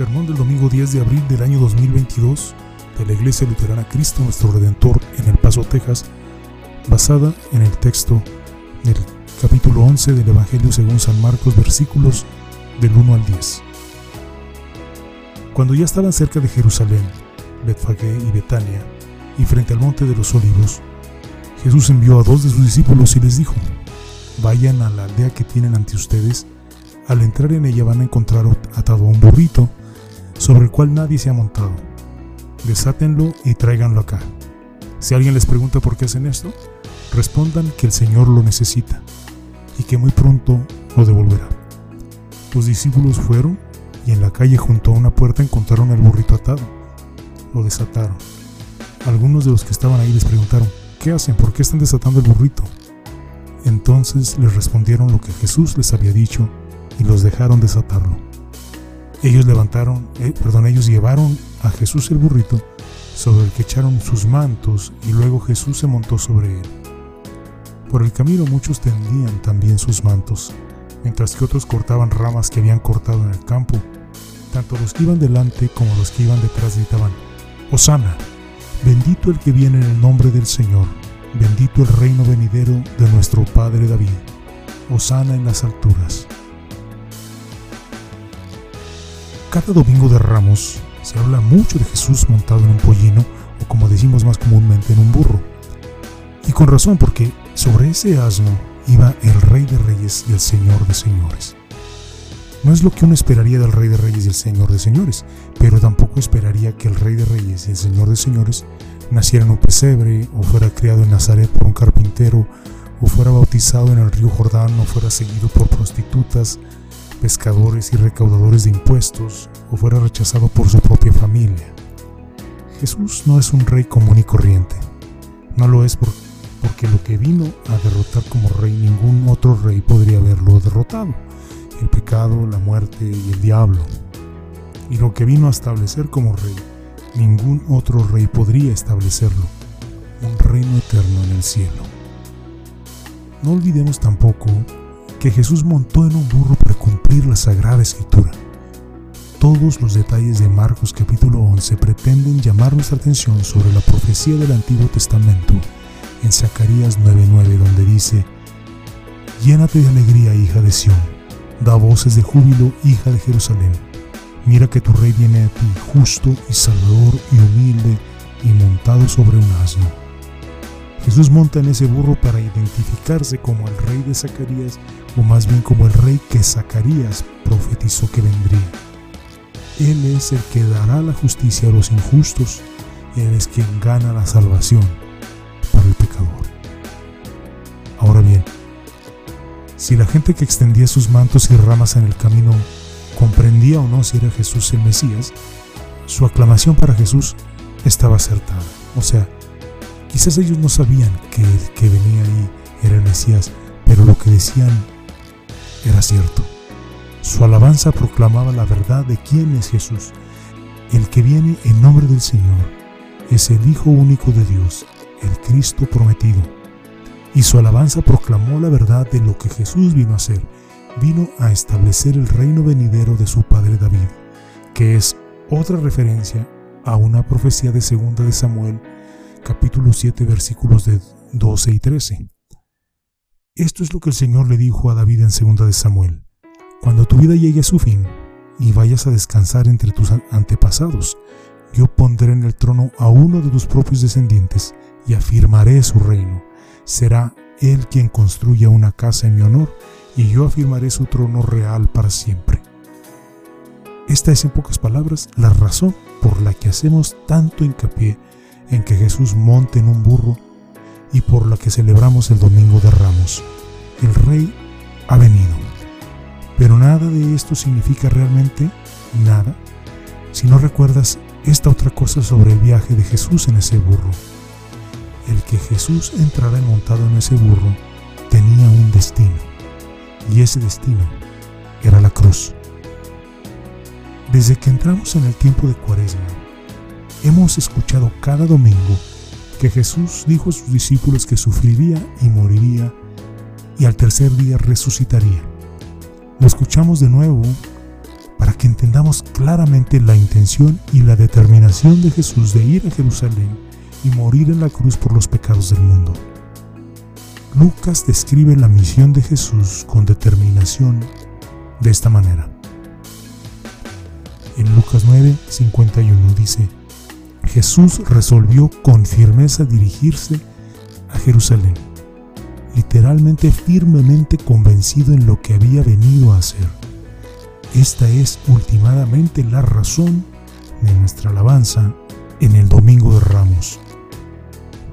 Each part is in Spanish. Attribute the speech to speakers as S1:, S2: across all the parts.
S1: Sermón del domingo 10 de abril del año 2022 de la Iglesia Luterana Cristo Nuestro Redentor en El Paso, Texas, basada en el texto del capítulo 11 del Evangelio según San Marcos, versículos del 1 al 10. Cuando ya estaban cerca de Jerusalén, Betfagé y Betania, y frente al monte de los olivos, Jesús envió a dos de sus discípulos y les dijo, vayan a la aldea que tienen ante ustedes, al entrar en ella van a encontrar atado a un burrito sobre el cual nadie se ha montado. Desátenlo y tráiganlo acá. Si alguien les pregunta por qué hacen esto, respondan que el Señor lo necesita y que muy pronto lo devolverá. Los discípulos fueron y en la calle junto a una puerta encontraron al burrito atado. Lo desataron. Algunos de los que estaban ahí les preguntaron, ¿qué hacen? ¿Por qué están desatando el burrito? Entonces les respondieron lo que Jesús les había dicho y los dejaron desatarlo. Ellos levantaron, eh, perdón, ellos llevaron a Jesús el burrito sobre el que echaron sus mantos y luego Jesús se montó sobre él. Por el camino muchos tendían también sus mantos, mientras que otros cortaban ramas que habían cortado en el campo. Tanto los que iban delante como los que iban detrás gritaban, Osana, bendito el que viene en el nombre del Señor, bendito el reino venidero de nuestro Padre David, Osana en las alturas. Cada domingo de Ramos se habla mucho de Jesús montado en un pollino o como decimos más comúnmente en un burro. Y con razón porque sobre ese asno iba el Rey de Reyes y el Señor de Señores. No es lo que uno esperaría del Rey de Reyes y el Señor de Señores, pero tampoco esperaría que el Rey de Reyes y el Señor de Señores naciera en un pesebre o fuera criado en Nazaret por un carpintero o fuera bautizado en el río Jordán o fuera seguido por prostitutas pescadores y recaudadores de impuestos o fuera rechazado por su propia familia. Jesús no es un rey común y corriente. No lo es porque lo que vino a derrotar como rey ningún otro rey podría haberlo derrotado. El pecado, la muerte y el diablo. Y lo que vino a establecer como rey, ningún otro rey podría establecerlo. Un reino eterno en el cielo. No olvidemos tampoco que Jesús montó en un burro para cumplir la Sagrada Escritura. Todos los detalles de Marcos capítulo 11 pretenden llamar nuestra atención sobre la profecía del Antiguo Testamento en Zacarías 9:9 donde dice, Llénate de alegría, hija de Sión, da voces de júbilo, hija de Jerusalén. Mira que tu rey viene a ti, justo y salvador y humilde y montado sobre un asno Jesús monta en ese burro para identificarse como el rey de Zacarías, o más bien como el rey que Zacarías profetizó que vendría. Él es el que dará la justicia a los injustos, Él es quien gana la salvación para el pecador. Ahora bien, si la gente que extendía sus mantos y ramas en el camino comprendía o no si era Jesús el Mesías, su aclamación para Jesús estaba acertada. O sea, Quizás ellos no sabían que el que venía ahí era el Mesías, pero lo que decían era cierto. Su alabanza proclamaba la verdad de quién es Jesús. El que viene en nombre del Señor es el Hijo único de Dios, el Cristo prometido. Y su alabanza proclamó la verdad de lo que Jesús vino a hacer. Vino a establecer el reino venidero de su padre David, que es otra referencia a una profecía de segunda de Samuel capítulo 7 versículos de 12 y 13. Esto es lo que el Señor le dijo a David en segunda de Samuel. Cuando tu vida llegue a su fin y vayas a descansar entre tus antepasados, yo pondré en el trono a uno de tus propios descendientes y afirmaré su reino. Será él quien construya una casa en mi honor y yo afirmaré su trono real para siempre. Esta es en pocas palabras la razón por la que hacemos tanto hincapié en que Jesús monte en un burro y por la que celebramos el Domingo de Ramos. El Rey ha venido. Pero nada de esto significa realmente nada si no recuerdas esta otra cosa sobre el viaje de Jesús en ese burro. El que Jesús entrara montado en ese burro tenía un destino, y ese destino era la cruz. Desde que entramos en el tiempo de Cuaresma, Hemos escuchado cada domingo que Jesús dijo a sus discípulos que sufriría y moriría y al tercer día resucitaría. Lo escuchamos de nuevo para que entendamos claramente la intención y la determinación de Jesús de ir a Jerusalén y morir en la cruz por los pecados del mundo. Lucas describe la misión de Jesús con determinación de esta manera. En Lucas 9, 51 dice, Jesús resolvió con firmeza dirigirse a Jerusalén, literalmente firmemente convencido en lo que había venido a hacer. Esta es ultimadamente la razón de nuestra alabanza en el Domingo de Ramos.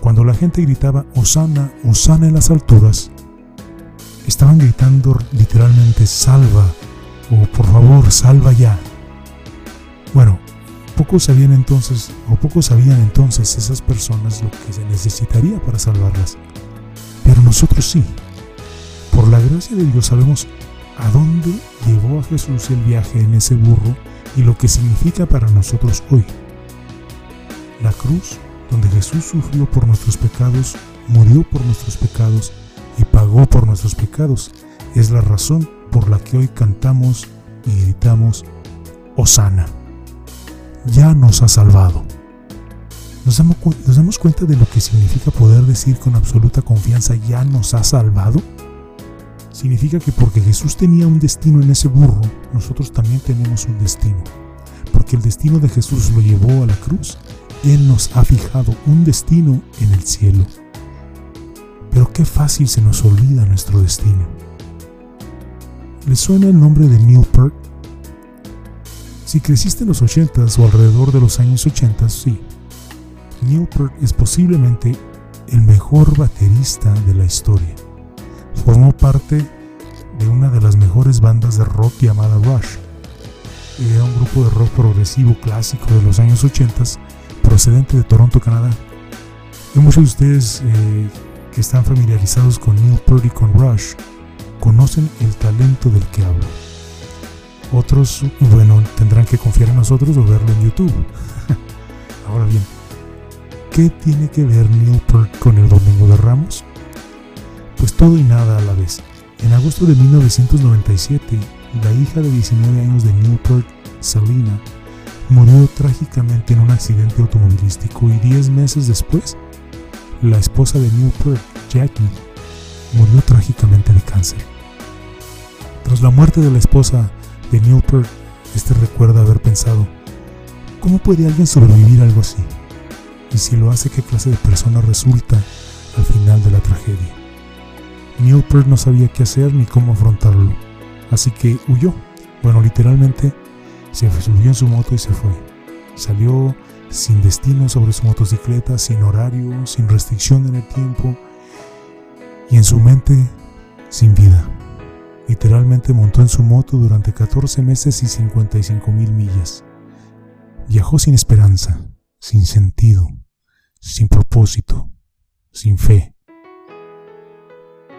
S1: Cuando la gente gritaba Osana, Osana en las alturas, estaban gritando literalmente salva o por favor salva ya. Bueno, pocos sabían entonces o pocos sabían entonces esas personas lo que se necesitaría para salvarlas. Pero nosotros sí. Por la gracia de Dios sabemos a dónde llevó a Jesús el viaje en ese burro y lo que significa para nosotros hoy. La cruz donde Jesús sufrió por nuestros pecados, murió por nuestros pecados y pagó por nuestros pecados, es la razón por la que hoy cantamos y gritamos, Osana, ya nos ha salvado. ¿Nos damos, ¿Nos damos cuenta de lo que significa poder decir con absoluta confianza, ya nos ha salvado? Significa que porque Jesús tenía un destino en ese burro, nosotros también tenemos un destino. Porque el destino de Jesús lo llevó a la cruz él nos ha fijado un destino en el cielo. Pero qué fácil se nos olvida nuestro destino. ¿Le suena el nombre de Neil Peart? Si creciste en los 80s o alrededor de los años 80, sí. Neil Peart es posiblemente el mejor baterista de la historia. Formó parte de una de las mejores bandas de rock llamada Rush. Era un grupo de rock progresivo clásico de los años 80s procedente de Toronto, Canadá. Y muchos de ustedes eh, que están familiarizados con Neil Peart y con Rush conocen el talento del que hablo. Otros, bueno, tendrán que confiar en nosotros o verlo en YouTube. Ahora bien, ¿qué tiene que ver Neil Peart con el Domingo de Ramos? Pues todo y nada a la vez. En agosto de 1997, la hija de 19 años de Neil Peart, Selena, murió trágicamente en un accidente automovilístico y 10 meses después, la esposa de Newport, Jackie, murió trágicamente de cáncer. Tras la muerte de la esposa de Newport, este recuerda haber pensado, ¿cómo puede alguien sobrevivir a algo así? Y si lo hace, ¿qué clase de persona resulta al final de la tragedia? Newport no sabía qué hacer ni cómo afrontarlo, así que huyó. Bueno, literalmente se subió en su moto y se fue. Salió sin destino sobre su motocicleta, sin horario, sin restricción en el tiempo y en su mente sin vida. Literalmente montó en su moto durante 14 meses y 55 mil millas. Viajó sin esperanza, sin sentido, sin propósito, sin fe.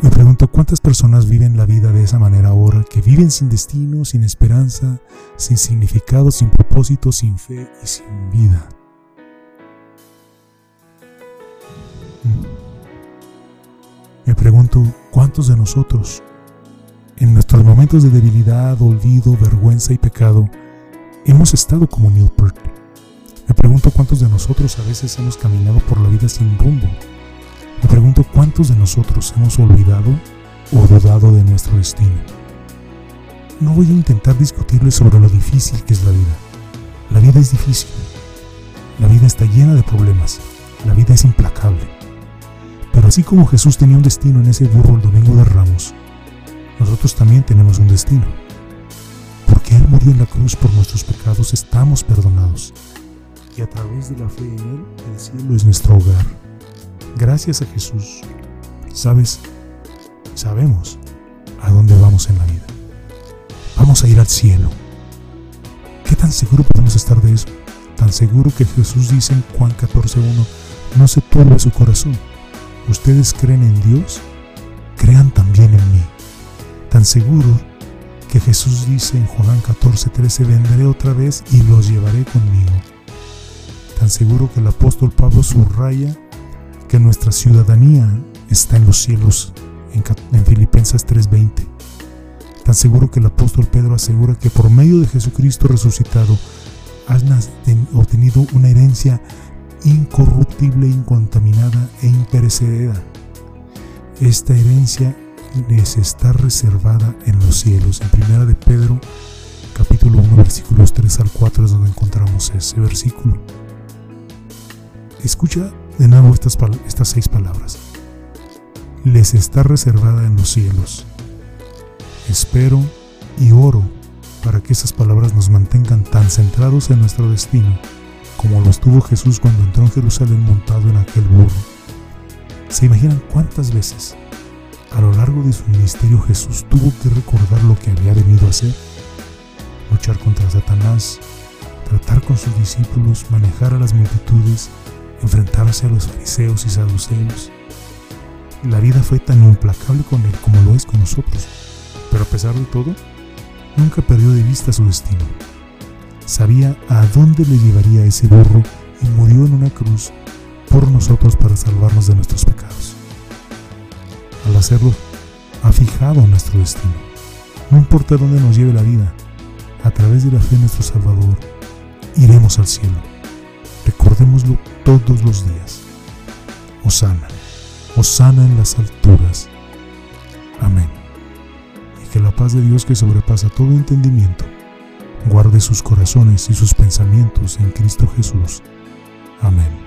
S1: Me pregunto cuántas personas viven la vida de esa manera ahora, que viven sin destino, sin esperanza, sin significado, sin propósito, sin fe y sin vida. Mm. Me pregunto cuántos de nosotros, en nuestros momentos de debilidad, olvido, vergüenza y pecado, hemos estado como Neil Peart. Me pregunto cuántos de nosotros a veces hemos caminado por la vida sin rumbo me pregunto cuántos de nosotros hemos olvidado o dudado de nuestro destino. No voy a intentar discutirles sobre lo difícil que es la vida. La vida es difícil. La vida está llena de problemas. La vida es implacable. Pero así como Jesús tenía un destino en ese burro el domingo de Ramos, nosotros también tenemos un destino. Porque Él murió en la cruz por nuestros pecados, estamos perdonados. Y a través de la fe en Él, el cielo es nuestro hogar. Gracias a Jesús, sabes, sabemos a dónde vamos en la vida. Vamos a ir al cielo. ¿Qué tan seguro podemos estar de eso? Tan seguro que Jesús dice en Juan 14.1, no se turbe su corazón. Ustedes creen en Dios, crean también en mí. Seguro que Jesús dice en Juan 14.13, vendré otra vez y los llevaré conmigo. Tan seguro que el apóstol Pablo subraya que nuestra ciudadanía está en los cielos, en, Filipenses 3:20. tan seguro que el apóstol Pedro asegura que por medio de Jesucristo resucitado has obtenido una herencia incorruptible, incontaminada e imperecedera. Esta herencia les está reservada en los cielos. En primera de Pedro, capítulo 1, versículos 3 al 4 es donde encontramos ese versículo. Escucha de nuevo estas, estas seis palabras. Les está reservada en los cielos. Espero y oro para que esas palabras nos mantengan tan centrados en nuestro destino como lo estuvo Jesús cuando entró en Jerusalén montado en aquel burro. ¿Se imaginan cuántas veces a lo largo de su ministerio Jesús tuvo que recordar lo que había venido a hacer? Luchar contra Satanás, tratar con sus discípulos, manejar a las multitudes, enfrentarse a los fariseos y saduceos. La vida fue tan implacable con él como lo es con nosotros, pero a pesar de todo, nunca perdió de vista su destino. Sabía a dónde le llevaría ese burro y murió en una cruz por nosotros para salvarnos de nuestros pecados. Al hacerlo, ha fijado nuestro destino. No importa dónde nos lleve la vida, a través de la fe en nuestro Salvador, iremos al cielo. Recordémoslo todos los días. Osana, Osana en las alturas. Amén. Y que la paz de Dios que sobrepasa todo entendimiento, guarde sus corazones y sus pensamientos en Cristo Jesús. Amén.